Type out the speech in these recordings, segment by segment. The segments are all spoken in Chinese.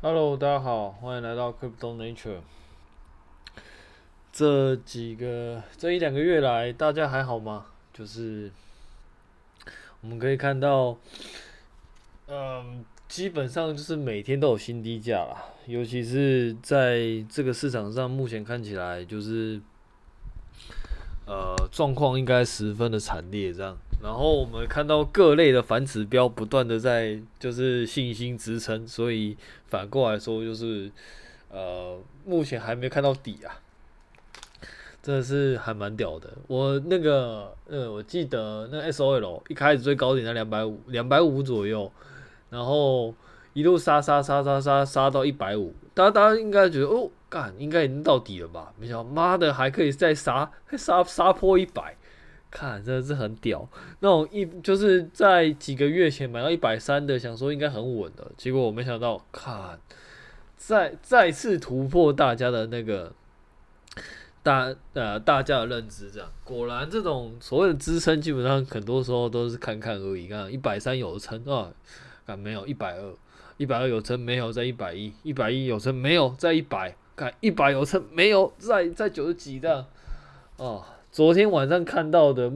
Hello，大家好，欢迎来到 Crypto Nature。这几个这一两个月来，大家还好吗？就是我们可以看到，嗯，基本上就是每天都有新低价啦，尤其是在这个市场上，目前看起来就是，呃，状况应该十分的惨烈，这样。然后我们看到各类的反指标不断的在就是信心支撑，所以反过来说就是，呃，目前还没看到底啊，真的是还蛮屌的。我那个呃，我记得那 SOL 一开始最高点在两百五，两百五左右，然后一路杀杀杀杀杀杀到一百五，大家大家应该觉得哦，干应该已经到底了吧？没想到妈的还可以再杀，杀杀破一百。看，真的是很屌。那种一就是在几个月前买到一百三的，想说应该很稳的，结果我没想到，看再再次突破大家的那个大呃大家的认知，这样果然这种所谓的支撑，基本上很多时候都是看看而已。看一百三有撑啊，看没有一百二，一百二有撑没有在一百一，一百一有撑没有在一百，看一百有撑没有在在九十几这样哦。昨天晚上看到的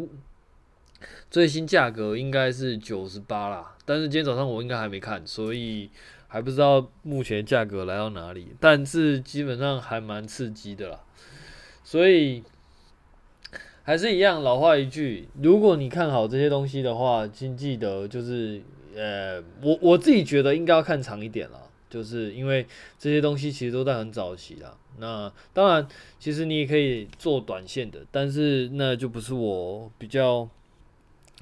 最新价格应该是九十八啦，但是今天早上我应该还没看，所以还不知道目前价格来到哪里。但是基本上还蛮刺激的啦，所以还是一样老话一句，如果你看好这些东西的话，请记得就是呃，我我自己觉得应该要看长一点啦，就是因为这些东西其实都在很早期啦。那当然，其实你也可以做短线的，但是那就不是我比较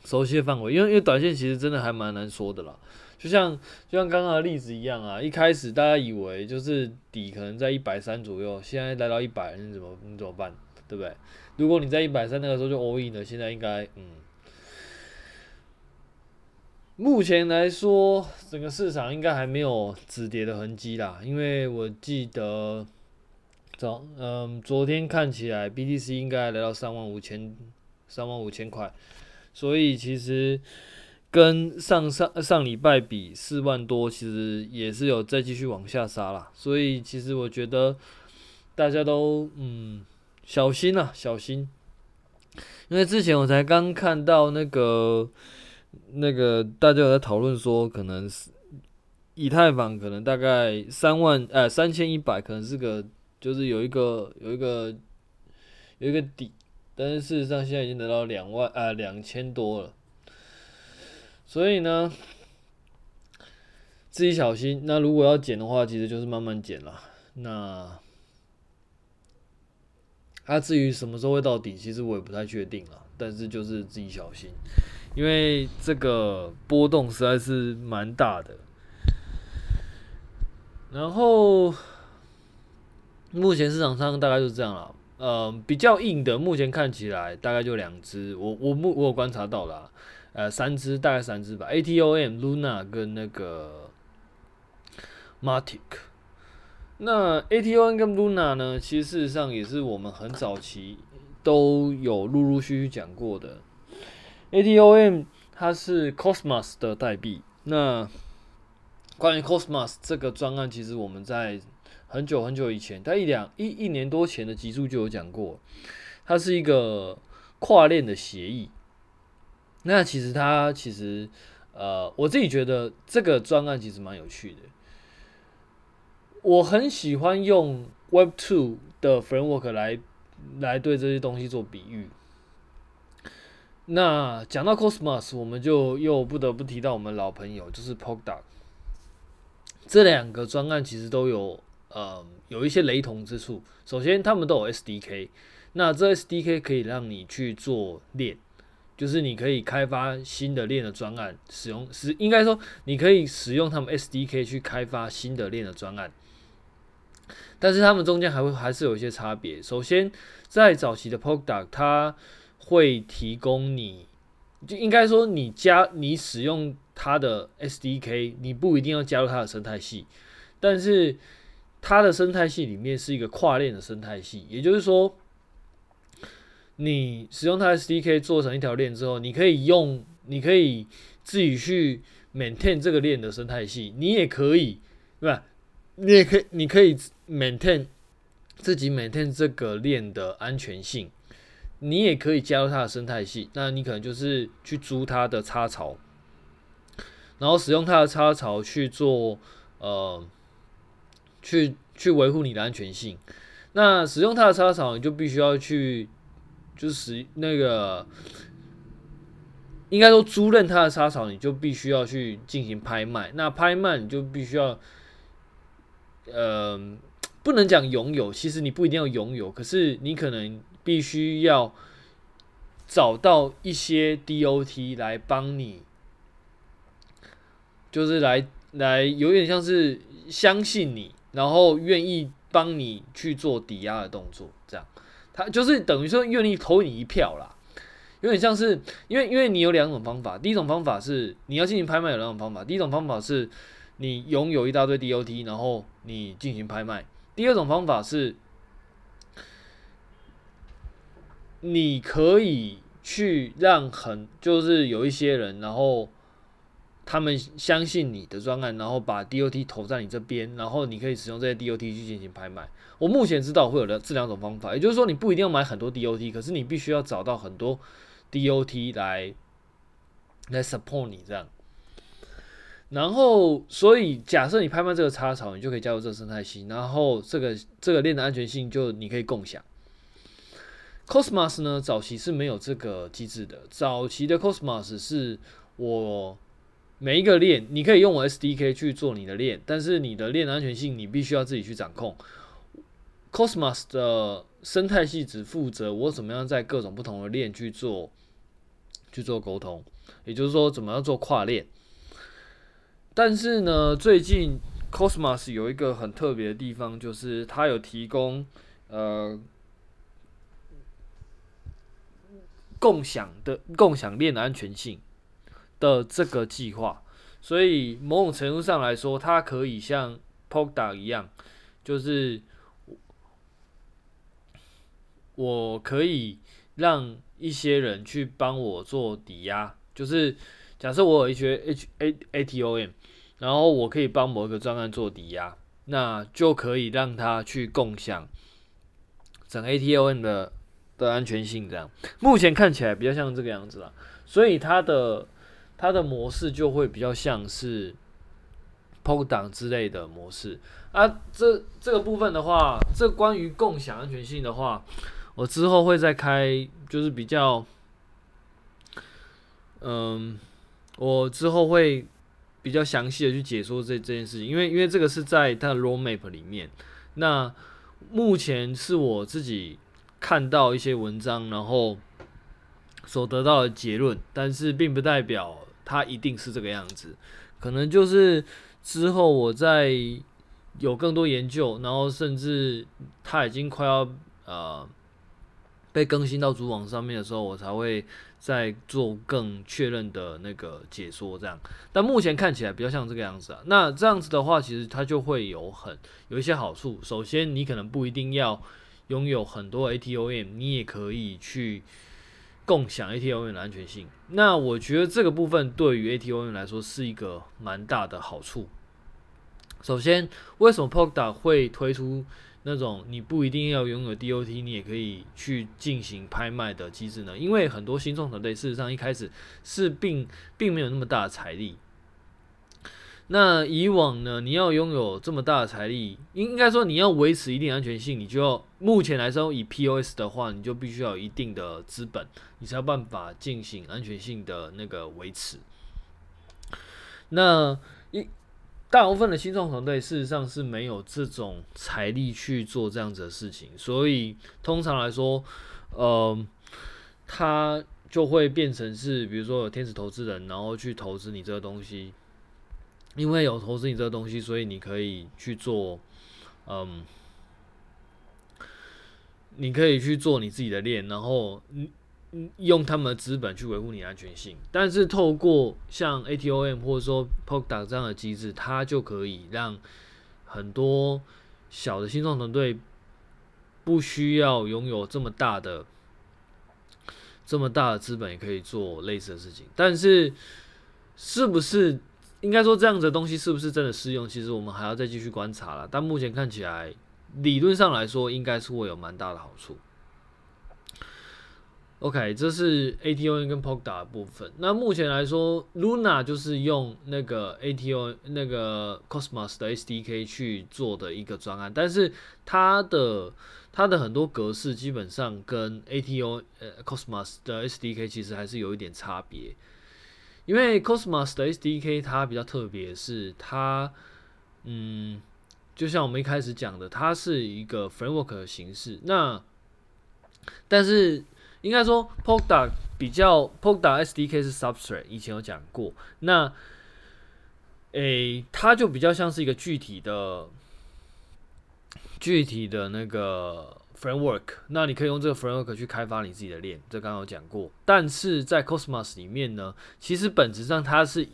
熟悉的范围，因为因为短线其实真的还蛮难说的啦。就像就像刚刚的例子一样啊，一开始大家以为就是底可能在一百三左右，现在来到一百，你怎么你怎么办？对不对？如果你在一百三那个时候就 all in 了，现在应该嗯，目前来说整个市场应该还没有止跌的痕迹啦，因为我记得。早，嗯，昨天看起来 BTC 应该来到三万五千，三万五千块，所以其实跟上上上礼拜比四万多，其实也是有再继续往下杀啦。所以其实我觉得大家都嗯小心啊，小心，因为之前我才刚看到那个那个大家有在讨论说，可能是以太坊可能大概三万呃三千一百，可能是个。就是有一个有一个有一个底，但是事实上现在已经得到两万啊两千多了，所以呢，自己小心。那如果要减的话，其实就是慢慢减了。那它、至于什么时候会到底，其实我也不太确定了。但是就是自己小心，因为这个波动实在是蛮大的。然后。目前市场上大概就是这样了，呃，比较硬的，目前看起来大概就两只，我我目我有观察到了，呃，三只大概三只吧，ATOM、Luna 跟那个 Matic。那 ATOM 跟 Luna 呢，其实事实上也是我们很早期都有陆陆续续讲过的。ATOM 它是 Cosmos 的代币，那关于 Cosmos 这个专案，其实我们在很久很久以前，他一两一一年多前的集数就有讲过，它是一个跨链的协议。那其实它其实呃，我自己觉得这个专案其实蛮有趣的。我很喜欢用 Web Two 的 framework 来来对这些东西做比喻。那讲到 Cosmos，我们就又不得不提到我们老朋友，就是 Polkadot。这两个专案其实都有。呃，有一些雷同之处。首先，他们都有 SDK，那这 SDK 可以让你去做链，就是你可以开发新的链的专案，使用是应该说你可以使用他们 SDK 去开发新的链的专案。但是他们中间还会还是有一些差别。首先，在早期的 Polkadot，它会提供你，就应该说你加你使用它的 SDK，你不一定要加入它的生态系，但是。它的生态系里面是一个跨链的生态系，也就是说，你使用它的 SDK 做成一条链之后，你可以用，你可以自己去 maintain 这个链的生态系，你也可以，对吧？你也可以，你可以 maintain 自己 maintain 这个链的安全性。你也可以加入它的生态系，那你可能就是去租它的插槽，然后使用它的插槽去做呃，去去维护你的安全性。那使用它的插槽，你就必须要去，就是那个，应该说租赁它的插槽，你就必须要去进行拍卖。那拍卖你就必须要，呃，不能讲拥有，其实你不一定要拥有，可是你可能。必须要找到一些 DOT 来帮你，就是来来有点像是相信你，然后愿意帮你去做抵押的动作，这样，他就是等于说愿意投你一票啦。有点像是因为因为你有两种方法，第一种方法是你要进行拍卖有两种方法，第一种方法是你拥有一大堆 DOT，然后你进行拍卖，第二种方法是。你可以去让很就是有一些人，然后他们相信你的专案，然后把 DOT 投在你这边，然后你可以使用这些 DOT 去进行拍卖。我目前知道会有的这两种方法，也就是说你不一定要买很多 DOT，可是你必须要找到很多 DOT 来来 support 你这样。然后，所以假设你拍卖这个插槽，你就可以加入这个生态系，然后这个这个链的安全性就你可以共享。Cosmos 呢，早期是没有这个机制的。早期的 Cosmos 是我每一个链，你可以用我 SDK 去做你的链，但是你的链的安全性你必须要自己去掌控。Cosmos 的生态系只负责我怎么样在各种不同的链去做去做沟通，也就是说怎么样做跨链。但是呢，最近 Cosmos 有一个很特别的地方，就是它有提供呃。共享的共享链的安全性的这个计划，所以某种程度上来说，它可以像 p o k d a 一样，就是我可以让一些人去帮我做抵押，就是假设我有一些 H A A T O M，然后我可以帮某一个专案做抵押，那就可以让他去共享整 A T O M 的。的安全性这样，目前看起来比较像这个样子啦，所以它的它的模式就会比较像是 poke 等之类的模式啊。这这个部分的话，这关于共享安全性的话，我之后会再开，就是比较，嗯，我之后会比较详细的去解说这这件事情，因为因为这个是在它的 roadmap 里面，那目前是我自己。看到一些文章，然后所得到的结论，但是并不代表它一定是这个样子，可能就是之后我再有更多研究，然后甚至它已经快要呃被更新到主网上面的时候，我才会再做更确认的那个解说。这样，但目前看起来比较像这个样子啊。那这样子的话，其实它就会有很有一些好处。首先，你可能不一定要。拥有很多 ATOM，你也可以去共享 ATOM 的安全性。那我觉得这个部分对于 ATOM 来说是一个蛮大的好处。首先，为什么 Polkadot 会推出那种你不一定要拥有 DOT，你也可以去进行拍卖的机制呢？因为很多新创团队事实上一开始是并并没有那么大的财力。那以往呢，你要拥有这么大的财力，应应该说你要维持一定安全性，你就要目前来说以 POS 的话，你就必须要有一定的资本，你才有办法进行安全性的那个维持。那一大部分的新创团队事实上是没有这种财力去做这样子的事情，所以通常来说，呃，它就会变成是，比如说有天使投资人，然后去投资你这个东西。因为有投资你这个东西，所以你可以去做，嗯，你可以去做你自己的链，然后用他们的资本去维护你的安全性。但是透过像 ATOM 或者说 POK 这样的机制，它就可以让很多小的新创团队不需要拥有这么大的、这么大的资本，也可以做类似的事情。但是是不是？应该说这样子的东西是不是真的适用？其实我们还要再继续观察了。但目前看起来，理论上来说，应该是会有蛮大的好处。OK，这是 ATON 跟 Polkadot 的部分。那目前来说，Luna 就是用那个 ATON 那个 Cosmos 的 SDK 去做的一个专案，但是它的它的很多格式基本上跟 ATON 呃 Cosmos 的 SDK 其实还是有一点差别。因为 Cosmos 的 SDK 它比较特别，是它嗯，就像我们一开始讲的，它是一个 framework 的形式。那但是应该说，Polkadot 比较 Polkadot SDK 是 Substrate，以前有讲过。那，诶、它就比较像是一个具体的、具体的那个 framework。那你可以用这个 framework 去开发你自己的链，这刚刚有讲过。但是在 Cosmos 里面呢，其实本质上它是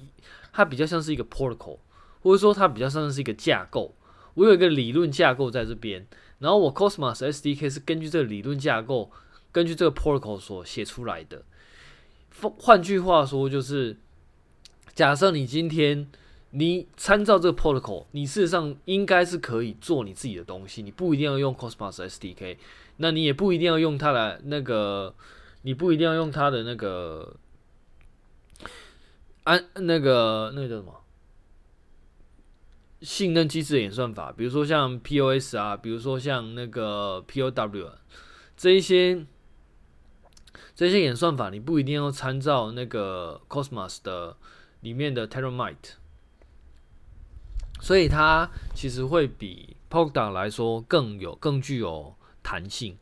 它比较像是一个 protocol，或者说它比较像是一个架构。我有一个理论架构在这边，然后我 Cosmos SDK 是根据这个理论架构。根据这个 protocol 所写出来的，换句话说，就是假设你今天你参照这个 protocol，你事实上应该是可以做你自己的东西，你不一定要用 Cosmos SDK，那你也不一定要用它的那个，你不一定要用它的那个，安那个那个叫什么信任机制演算法，比如说像 POS 啊，比如说像那个 POW 这一些。这些演算法你不一定要参照那个 Cosmos 的里面的 Tendermint，所以它其实会比 Polkadot 来说更有更具有弹性。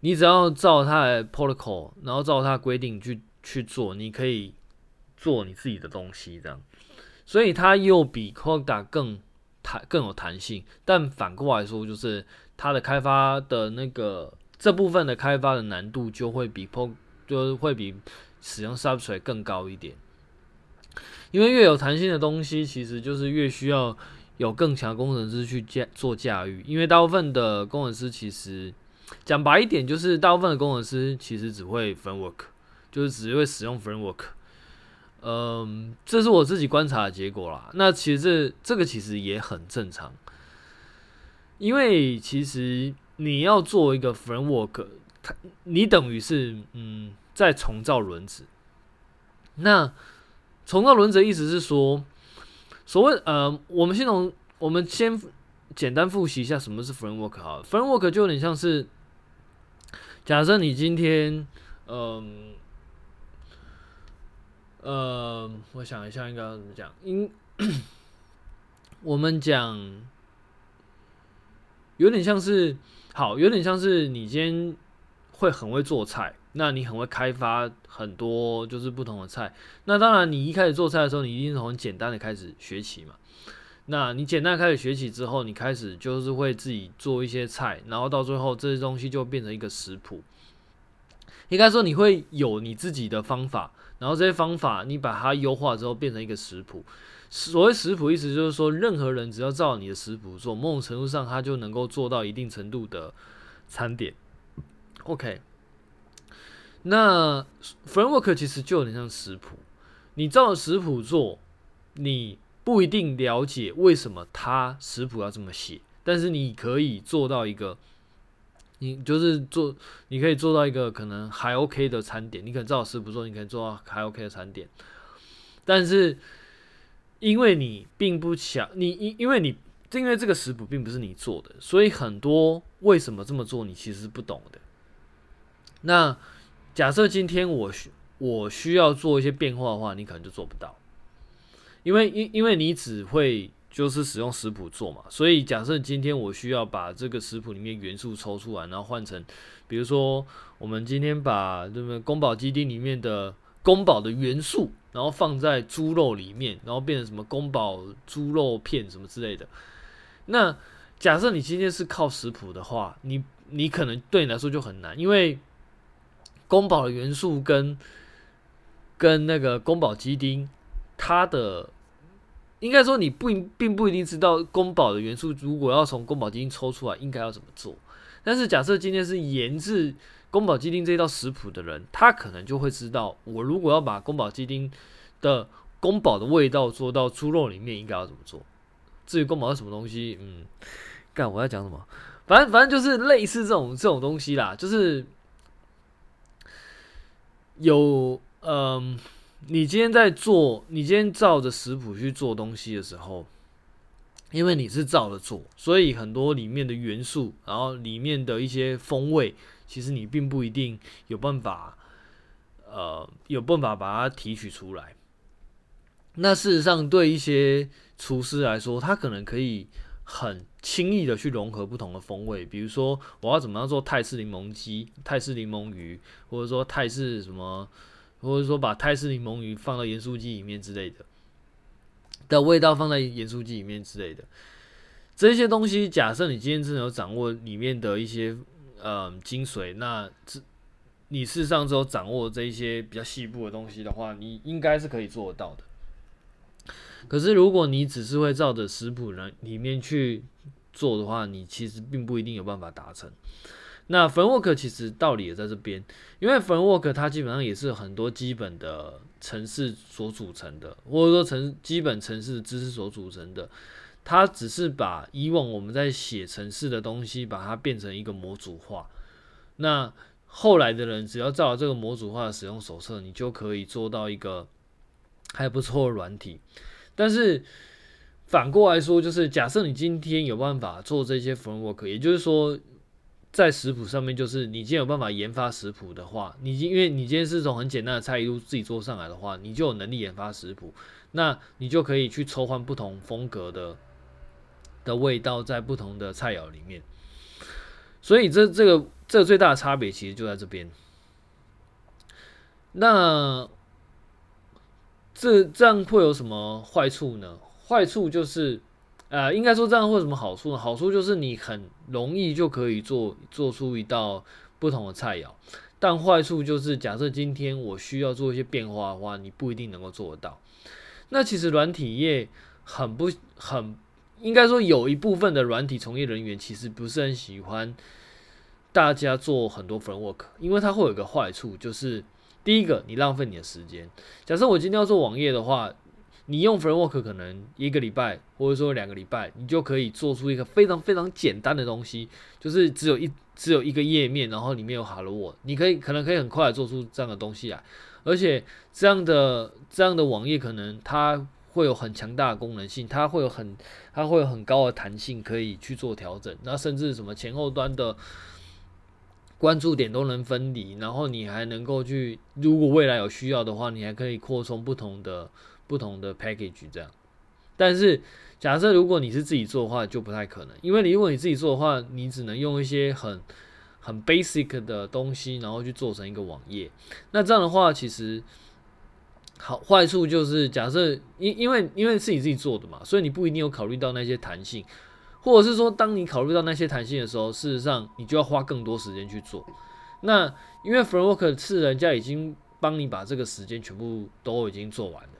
你只要照它的 protocol，然后照它规定去去做，你可以做你自己的东西，这样。所以它又比 Polkadot 更弹更有弹性，但反过来说，就是它的开发的那个。这部分的开发的难度就会比 PO 就会比使用 Substrate 更高一点，因为越有弹性的东西，其实就是越需要有更强工程师去驾做驾驭。因为大部分的工程师其实讲白一点，就是大部分的工程师其实只会 Framework，就是只会使用 Framework。嗯，这是我自己观察的结果啦。那其实这这个其实也很正常，因为其实。你要做一个 framework，它你等于是嗯在重造轮子。那重造轮子意思是说，所谓呃，我们先从我们先简单复习一下什么是 framework 哈。framework 就有点像是，假设你今天嗯呃，呃，我想一下应该要怎么讲，应 我们讲有点像是。好，有点像是你今天会很会做菜，那你很会开发很多就是不同的菜。那当然，你一开始做菜的时候，你一定是从简单的开始学起嘛。那你简单开始学起之后，你开始就是会自己做一些菜，然后到最后这些东西就变成一个食谱。应该说你会有你自己的方法，然后这些方法你把它优化之后变成一个食谱。所谓食谱，意思就是说，任何人只要照你的食谱做，某种程度上他就能够做到一定程度的餐点。OK，那 framework 其实就有点像食谱，你照食谱做，你不一定了解为什么他食谱要这么写，但是你可以做到一个，你就是做，你可以做到一个可能还 OK 的餐点，你可能照食谱做，你可以做到还 OK 的餐点，但是。因为你并不想你因因为你因为这个食谱并不是你做的，所以很多为什么这么做你其实是不懂的。那假设今天我需我需要做一些变化的话，你可能就做不到，因为因因为你只会就是使用食谱做嘛。所以假设今天我需要把这个食谱里面元素抽出来，然后换成，比如说我们今天把这个宫保鸡丁里面的宫保的元素。然后放在猪肉里面，然后变成什么宫保猪肉片什么之类的。那假设你今天是靠食谱的话，你你可能对你来说就很难，因为宫保的元素跟跟那个宫保鸡丁，它的应该说你不并不一定知道宫保的元素，如果要从宫保鸡丁抽出来，应该要怎么做。但是假设今天是研制。宫保鸡丁这一道食谱的人，他可能就会知道，我如果要把宫保鸡丁的宫保的味道做到猪肉里面应该要怎么做。至于宫保是什么东西，嗯，干我要讲什么？反正反正就是类似这种这种东西啦，就是有嗯、你今天在做，你今天照着食谱去做东西的时候，因为你是照着做，所以很多里面的元素，然后里面的一些风味，其实你并不一定有办法，呃，有办法把它提取出来。那事实上，对一些厨师来说，他可能可以很轻易的去融合不同的风味。比如说，我要怎么样做泰式柠檬鸡、泰式柠檬鱼，或者说泰式什么，或者说把泰式柠檬鱼放到盐酥鸡里面之类的的味道放在盐酥鸡里面之类的这些东西。假设你今天真的有掌握里面的一些呃精髓，那这你事实上只有掌握这一些比较细部的东西的话，你应该是可以做得到的。可是，如果你只是会照着食谱呢里面去做的话，你其实并不一定有办法达成。那 framework 其实道理也在这边，因为 framework 它基本上也是很多基本的城市所组成的，或者说城基本城市的知识所组成的。它只是把以往我们在写城市的东西，把它变成一个模组化。那后来的人只要照着这个模组化的使用手册，你就可以做到一个还不错的软体。但是反过来说，就是假设你今天有办法做这些 framework，也就是说，在食谱上面，就是你今天有办法研发食谱的话，你因为你今天是从很简单的菜一路自己做上来的话，你就有能力研发食谱，那你就可以去抽换不同风格的的味道在不同的菜肴里面。所以这这个这个最大的差别其实就在这边。那。这这样会有什么坏处呢？坏处就是，呃，应该说这样会有什么好处呢？好处就是你很容易就可以做做出一道不同的菜肴，但坏处就是，假设今天我需要做一些变化的话，你不一定能够做得到。那其实软体业很不很，应该说有一部分的软体从业人员其实不是很喜欢大家做很多 framework，因为它会有一个坏处就是。第一个，你浪费你的时间。假设我今天要做网页的话，你用 framework 可能一个礼拜或者说两个礼拜，你就可以做出一个非常非常简单的东西，就是只有一只有一个页面，然后里面有 Hello word，你可以可能可以很快做出这样的东西来，而且这样的这样的网页可能它会有很强大的功能性，它会有很它会有很高的弹性可以去做调整，那甚至什么前后端的。关注点都能分离，然后你还能够去，如果未来有需要的话，你还可以扩充不同的不同的 package 这样。但是假设如果你是自己做的话，就不太可能，因为你如果你自己做的话，你只能用一些很很 basic 的东西，然后去做成一个网页。那这样的话，其实好坏处就是，假设因因为因为是你自己做的嘛，所以你不一定有考虑到那些弹性。或者是说，当你考虑到那些弹性的时候，事实上你就要花更多时间去做。那因为 framework 是人家已经帮你把这个时间全部都已经做完了，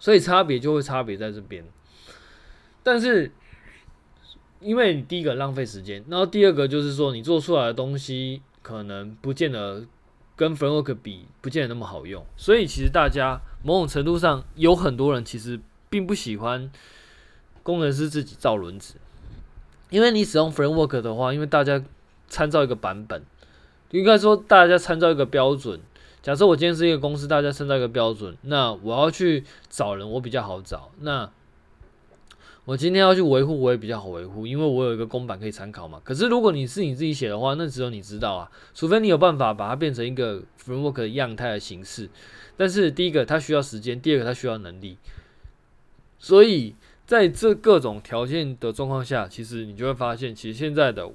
所以差别就会差别在这边。但是，因为你第一个浪费时间，然后第二个就是说，你做出来的东西可能不见得跟 framework 比，不见得那么好用。所以，其实大家某种程度上有很多人其实并不喜欢。工程师自己造轮子，因为你使用 framework 的话，因为大家参照一个版本，应该说大家参照一个标准。假设我今天是一个公司，大家参照一个标准，那我要去找人，我比较好找。那我今天要去维护，我也比较好维护，因为我有一个公版可以参考嘛。可是如果你是你自己写的话，那只有你知道啊，除非你有办法把它变成一个 framework 的样态的形式。但是第一个它需要时间，第二个它需要能力，所以。在这各种条件的状况下，其实你就会发现，其实现在的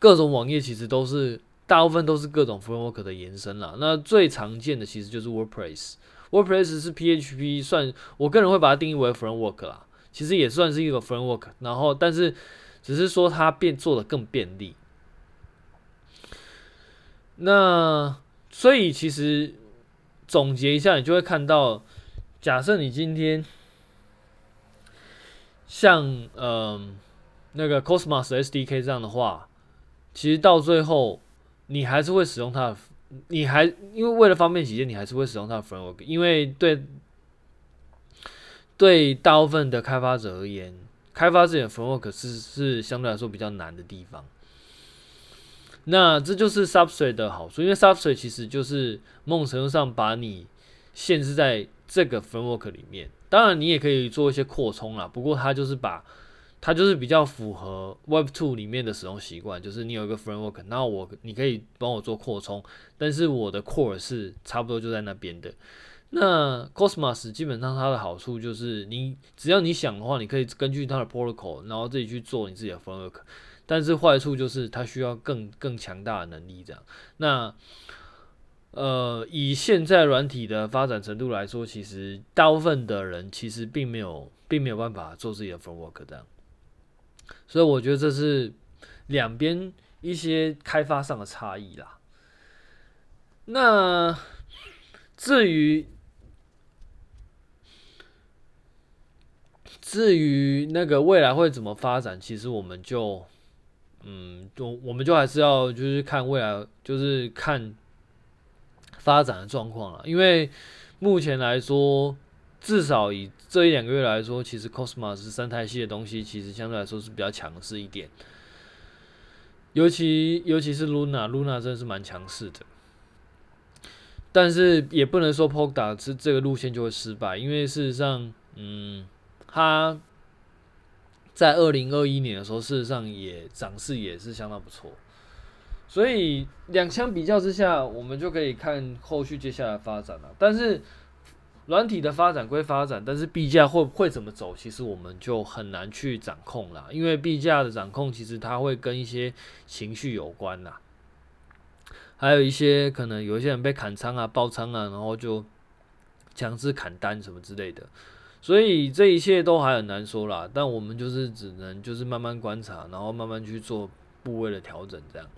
各种网页其实都是大部分都是各种 framework 的延伸啦。那最常见的其实就是 WordPress。WordPress 是 PHP 算，我个人会把它定义为 framework 啦，其实也算是一个 framework。然后，但是只是说它变做的更便利。那所以其实总结一下，你就会看到，假设你今天。像嗯、那个 Cosmos SDK 这样的话，其实到最后你还是会使用它的，你还因为为了方便起见，你还是会使用它的 framework，因为对对大部分的开发者而言，开发自己的 framework 是是相对来说比较难的地方。那这就是 Substrate 的好处，因为 Substrate 其实就是某种程度上把你限制在这个 framework 里面。当然，你也可以做一些扩充啦，不过它就是把。它就是比较符合 Web 2里面的使用习惯，就是你有一个 framework，那我你可以帮我做扩充，但是我的 core 是差不多就在那边的。那 Cosmos 基本上它的好处就是，你只要你想的话，你可以根据它的 protocol，然后自己去做你自己的 framework。但是坏处就是它需要更更强大的能力这样。那呃，以现在软体的发展程度来说，其实大部分的人其实并没有并没有办法做自己的 framework 这样。所以我觉得这是两边一些开发上的差异啦。那至于至于那个未来会怎么发展，其实我们就嗯，就我们就还是要就是看未来，就是看发展的状况了。因为目前来说。至少以这一两个月来说，其实 Cosmos 生态系的东西其实相对来说是比较强势一点，尤其尤其是 Luna，Luna 真的是蛮强势的。但是也不能说 Polkadot 这这个路线就会失败，因为事实上，嗯，它在二零二一年的时候，事实上也涨势也是相当不错。所以两相比较之下，我们就可以看后续接下来发展了。但是。软体的发展归发展，但是币价会会怎么走，其实我们就很难去掌控了。因为币价的掌控，其实它会跟一些情绪有关啦，还有一些可能有一些人被砍仓啊、爆仓啊，然后就强制砍单什么之类的，所以这一切都还很难说啦。但我们就是只能就是慢慢观察，然后慢慢去做部位的调整，这样。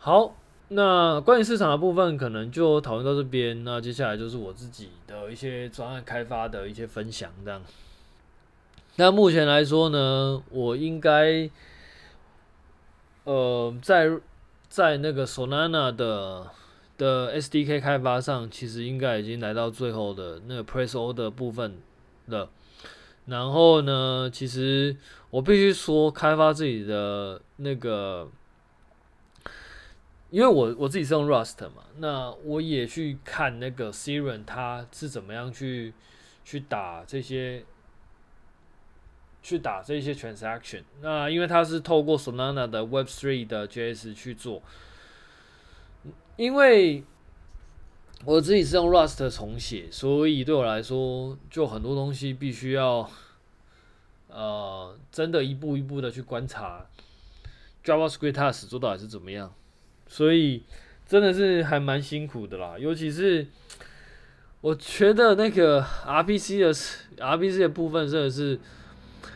好。那关于市场的部分，可能就讨论到这边。那接下来就是我自己的一些专案开发的一些分享，这样。那目前来说呢，我应该，呃，在在那个 Solana 的的 SDK 开发上，其实应该已经来到最后的那个 Press Order 部分了。然后呢，其实我必须说，开发自己的那个。因为我我自己是用 Rust 嘛，那我也去看那个 Siren，它是怎么样去去打这些去打这些 transaction。那因为它是透过 Solana 的 Web3 的 JS 去做，因为我自己是用 Rust 重写，所以对我来说，就很多东西必须要呃真的一步一步的去观察 JavaScript 它的实作到底是怎么样。所以真的是还蛮辛苦的啦，尤其是我觉得那个 RPC 的 RPC 的部分真的是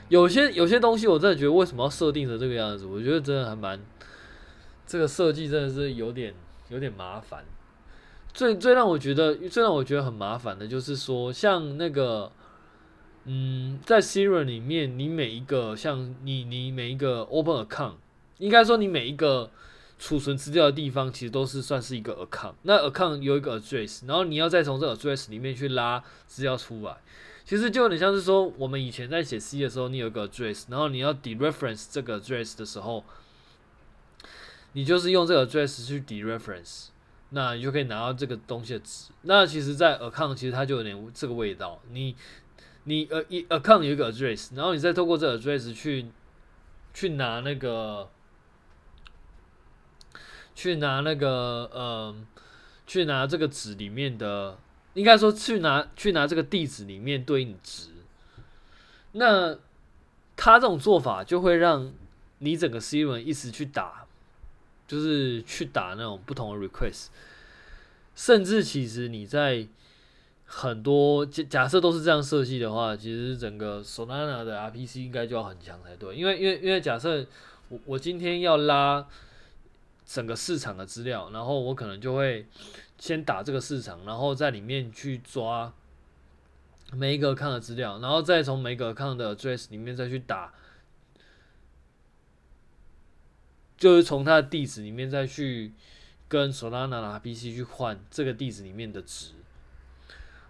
有些有些东西，我真的觉得为什么要设定成这个样子？我觉得真的还蛮这个设计真的是有点有点麻烦。最最让我觉得最让我觉得很麻烦的就是说，像那个嗯，在 Siri 里面，你每一个像你你每一个 Open Account，应该说你每一个。储存资料的地方其实都是算是一个 account，那 account 有一个 address，然后你要再从这 address 里面去拉资料出来，其实就有点像是说我们以前在写 C 的时候，你有个 address，然后你要 dereference 这个 address 的时候，你就是用这个 address 去 dereference，那你就可以拿到这个东西的值。那其实，在 account 其实它就有点这个味道，你你呃一 account 有一个 address，然后你再透过这个 address 去去拿那个。去拿那个，嗯、呃，去拿这个值里面的，应该说去拿去拿这个地址里面对应值。那他这种做法就会让你整个 Serum 一直去打，就是去打那种不同的 request，甚至其实你在很多假假设都是这样设计的话，其实整个 Solana 的 RPC 应该就要很强才对，因为因为因为假设我我今天要拉。整个市场的资料，然后我可能就会先打这个市场，然后在里面去抓每一个康的资料，然后再从每个 account 的 address 里面再去打，就是从它的地址里面再去跟 Solana 的 PC 去换这个地址里面的值。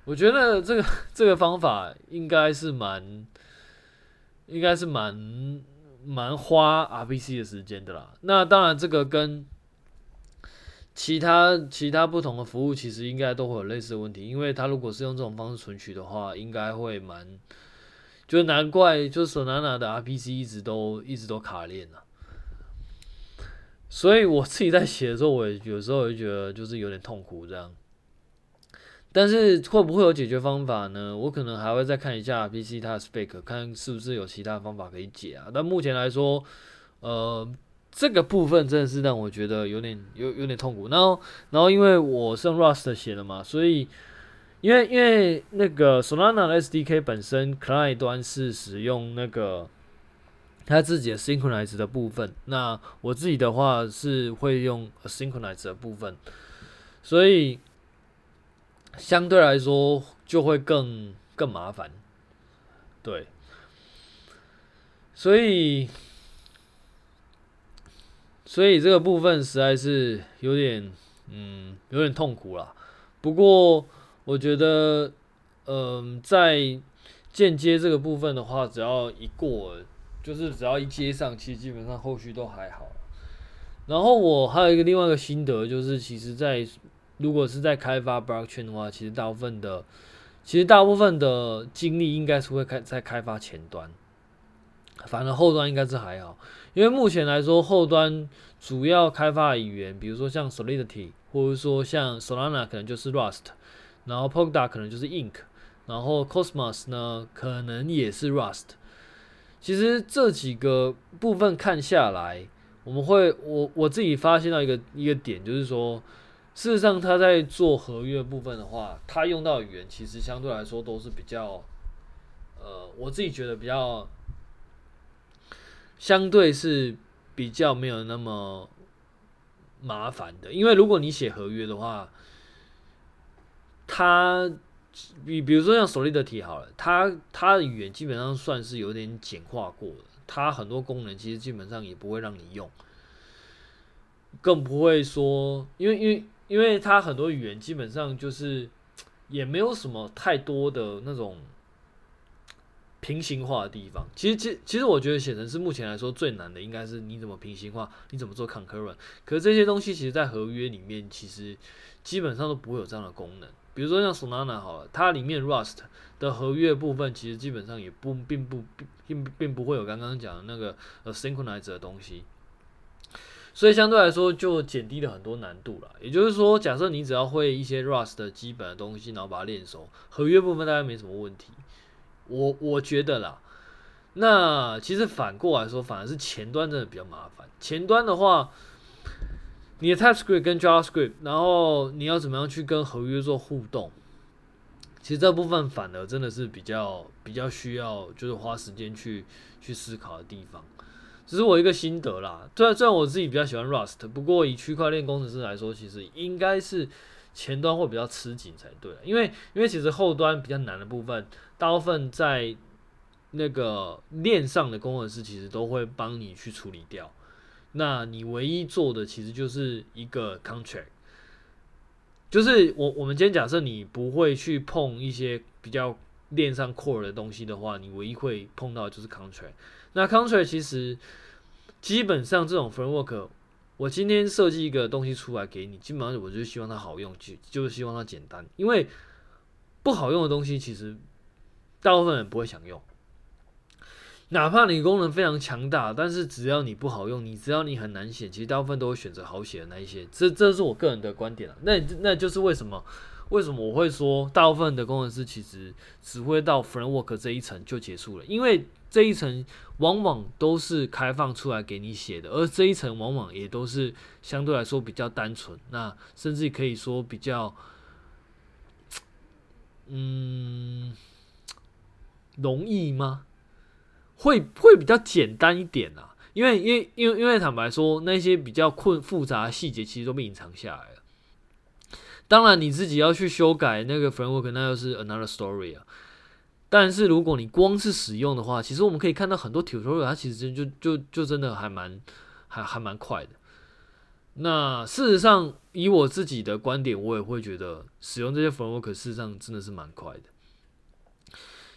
我觉得这个 这个方法应该是蛮，应该是蛮蛮花 RPC 的时间的啦。那当然，这个跟其他其他不同的服务其实应该都会有类似的问题，因为它如果是用这种方式存取的话，应该会蛮，就难怪就是 Solana 的 RPC 一直都一直都卡链了。所以我自己在写的时候，我也有时候也觉得就是有点痛苦这样。但是会不会有解决方法呢？我可能还会再看一下 PC 它的 spec，看是不是有其他方法可以解啊。但目前来说，呃，这个部分真的是让我觉得有点有有点痛苦。然后，然后因为我是用 Rust 写的嘛，所以因为因为那个 Solana 的 SDK 本身 client 端是使用那个。它自己的 synchronize 的部分，那我自己的话是会用 synchronize 的部分，所以相对来说就会更更麻烦，对，所以所以这个部分实在是有点嗯有点痛苦啦。不过我觉得，嗯、在间接这个部分的话，只要一过。就是只要一接上，其实基本上后续都还好。然后我还有一个另外一个心得，就是其实，在如果是在开发 blockchain 的话，其实大部分的，其实大部分的精力应该是会开在开发前端，反正后端应该是还好。因为目前来说，后端主要开发的语言，比如说像 Solidity，或者说像 Solana 可能就是 Rust，然后 Polkadot 可能就是 Ink，然后 Cosmos 呢可能也是 Rust。其实这几个部分看下来，我们会我我自己发现到一个一个点，就是说，事实上他在做合约部分的话，他用到语言其实相对来说都是比较，呃，我自己觉得比较相对是比较没有那么麻烦的，因为如果你写合约的话，他。比比如说像 Solidity 好了，它它的语言基本上算是有点简化过的，它很多功能其实基本上也不会让你用，更不会说，因为因为因为它很多语言基本上就是也没有什么太多的那种平行化的地方。其实其其实我觉得写程式目前来说最难的应该是你怎么平行化，你怎么做 concurrent。可是这些东西其实在合约里面其实基本上都不会有这样的功能。比如说像 Solana 好了，它里面 Rust 的合约部分其实基本上也不并不并并不会有刚刚讲的那个呃 synchronize 的东西，所以相对来说就减低了很多难度了。也就是说，假设你只要会一些 Rust 的基本的东西，然后把它练熟，合约部分大概没什么问题。我我觉得啦，那其实反过来说，反而是前端真的比较麻烦。前端的话。你的 TypeScript 跟 JavaScript，然后你要怎么样去跟合约做互动？其实这部分反而真的是比较比较需要，就是花时间去去思考的地方。只是我一个心得啦。虽然虽然我自己比较喜欢 Rust，不过以区块链工程师来说，其实应该是前端会比较吃紧才对。因为因为其实后端比较难的部分，大部分在那个链上的工程师其实都会帮你去处理掉。那你唯一做的其实就是一个 contract，就是我我们今天假设你不会去碰一些比较链上 core 的东西的话，你唯一会碰到的就是 contract。那 contract 其实基本上这种 framework，我今天设计一个东西出来给你，基本上我就希望它好用，就就是希望它简单，因为不好用的东西其实大部分人不会想用。哪怕你功能非常强大，但是只要你不好用，你只要你很难写，其实大部分都会选择好写的那一些。这这是我个人的观点了。那那就是为什么为什么我会说大部分的工程师其实只会到 framework 这一层就结束了，因为这一层往往都是开放出来给你写的，而这一层往往也都是相对来说比较单纯，那甚至可以说比较嗯容易吗？会会比较简单一点啊，因为因为因为因为坦白说，那些比较困复杂的细节其实都被隐藏下来了。当然你自己要去修改那个 framework，那又是 another story 啊。但是如果你光是使用的话，其实我们可以看到很多 tutorial，它其实就就就真的还蛮还还蛮快的。那事实上，以我自己的观点，我也会觉得使用这些 framework 事实上真的是蛮快的。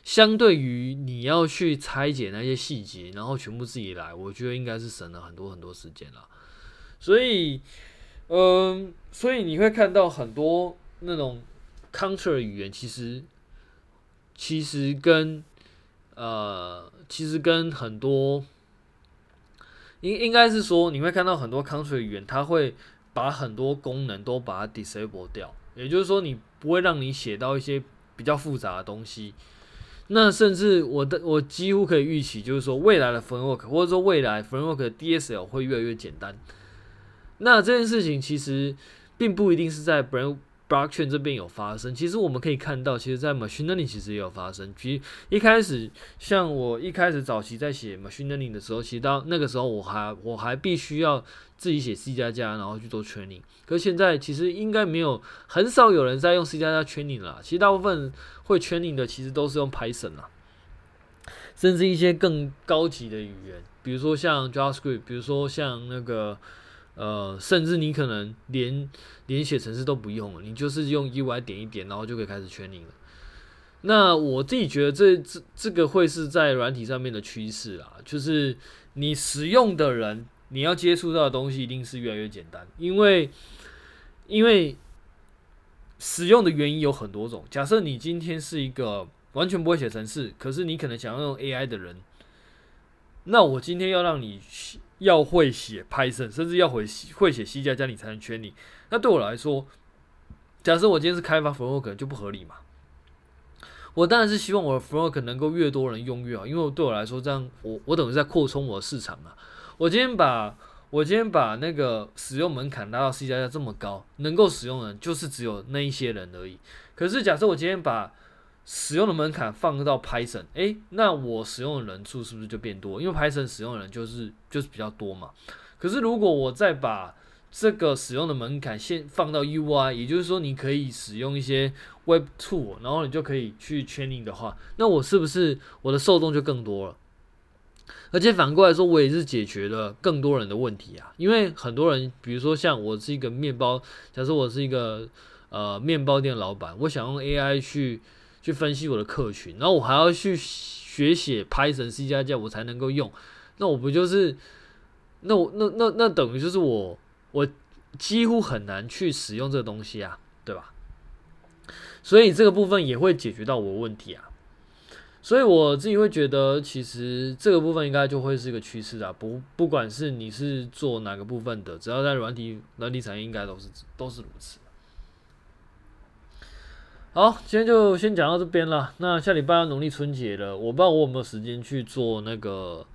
相对于你要去拆解那些细节，然后全部自己来，我觉得应该是省了很多很多时间了。所以，嗯、所以你会看到很多那种 counter 语言，其实其实跟呃，其实跟很多。应应该是说，你会看到很多 country 语言，它会把很多功能都把它 disable 掉，也就是说，你不会让你写到一些比较复杂的东西。那甚至我的我几乎可以预期，就是说未来的 framework 或者说未来 framework 的 DSL 会越来越简单。那这件事情其实并不一定是在 brand Blockchain 这边有发生，其实我们可以看到，其实，在 Machine Learning 其实也有发生。其实一开始，像我一开始早期在写 Machine Learning 的时候，其实到那个时候，我还我还必须要自己写 C 加加，然后去做 Training。可现在，其实应该没有很少有人在用 C 加加 Training 了。其实大部分会 Training 的，其实都是用 Python 啦，甚至一些更高级的语言，比如说像 JavaScript，比如说像那个。呃，甚至你可能连连写程式都不用了，你就是用 UI 点一点，然后就可以开始 training 了。那我自己觉得这这这个会是在软体上面的趋势啊，就是你使用的人，你要接触到的东西一定是越来越简单，因为因为使用的原因有很多种。假设你今天是一个完全不会写程式，可是你可能想要用 AI 的人，那我今天要让你。要会写 Python，甚至要会会写 C 加加，你才能圈你。那对我来说，假设我今天是开发 framework，可能就不合理嘛。我当然是希望我的 framework 能够越多人用越好，因为对我来说，这样我我等于在扩充我的市场啊。我今天把我今天把那个使用门槛拉到 C 加加这么高，能够使用的人就是只有那一些人而已。可是假设我今天把使用的门槛放到 Python，诶，那我使用的人数是不是就变多？因为 Python 使用的人就是就是比较多嘛。可是如果我再把这个使用的门槛先放到 UI，也就是说你可以使用一些 Web Tool，然后你就可以去 training 的话，那我是不是我的受众就更多了？而且反过来说，我也是解决了更多人的问题啊。因为很多人，比如说像我是一个面包，假设我是一个呃面包店老板，我想用 AI 去。去分析我的客群，然后我还要去学写 Python C 加加，我才能够用。那我不就是，那我那那那等于就是我我几乎很难去使用这个东西啊，对吧？所以这个部分也会解决到我问题啊。所以我自己会觉得，其实这个部分应该就会是一个趋势啊。不不管是你是做哪个部分的，只要在软体软体产业，应该都是都是如此。好，今天就先讲到这边了。那下礼拜要农历春节了，我不知道我有没有时间去做那个，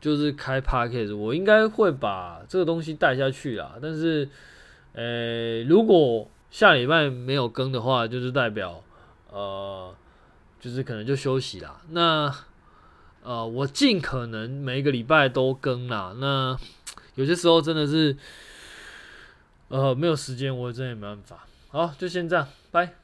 就是开 Podcast。我应该会把这个东西带下去啦。但是，呃、如果下礼拜没有更的话，就是代表，呃，就是可能就休息啦。那，呃，我尽可能每一个礼拜都更啦。那有些时候真的是，呃，没有时间，我真的没办法。好，就先这样，拜。